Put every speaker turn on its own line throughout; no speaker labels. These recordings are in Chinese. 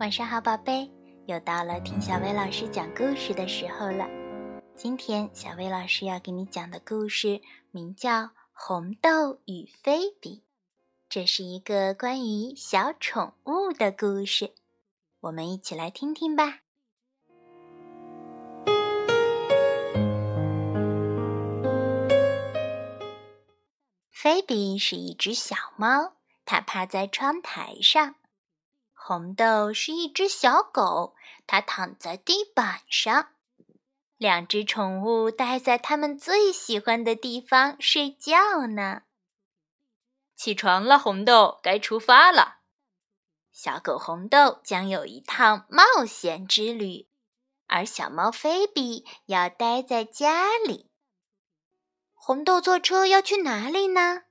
晚上好，宝贝，又到了听小薇老师讲故事的时候了。今天小薇老师要给你讲的故事名叫《红豆与菲比》，这是一个关于小宠物的故事，我们一起来听听吧。菲比是一只小猫，它趴在窗台上。红豆是一只小狗，它躺在地板上。两只宠物待在它们最喜欢的地方睡觉呢。
起床了，红豆，该出发了。
小狗红豆将有一趟冒险之旅，而小猫菲比要待在家里。红豆坐车要去哪里呢？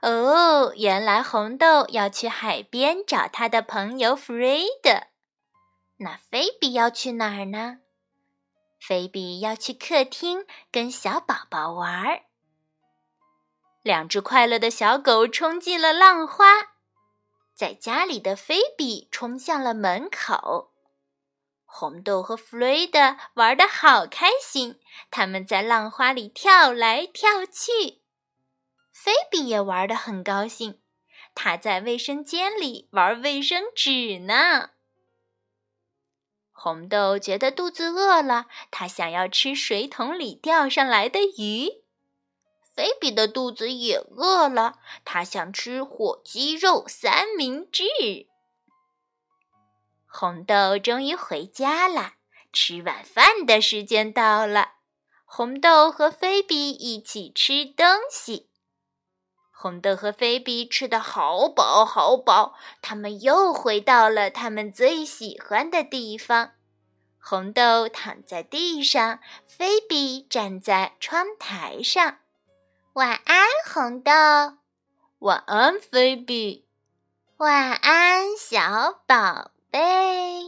哦，原来红豆要去海边找他的朋友弗瑞德。那菲比要去哪儿呢？菲比要去客厅跟小宝宝玩儿。两只快乐的小狗冲进了浪花，在家里的菲比冲向了门口。红豆和弗瑞德玩的好开心，他们在浪花里跳来跳去。菲比也玩得很高兴，他在卫生间里玩卫生纸呢。红豆觉得肚子饿了，他想要吃水桶里钓上来的鱼。菲比的肚子也饿了，他想吃火鸡肉三明治。红豆终于回家了，吃晚饭的时间到了。红豆和菲比一起吃东西。红豆和菲比吃得好饱好饱，他们又回到了他们最喜欢的地方。红豆躺在地上，菲比站在窗台上。晚安，红豆。
晚安，菲比。
晚安，小宝贝。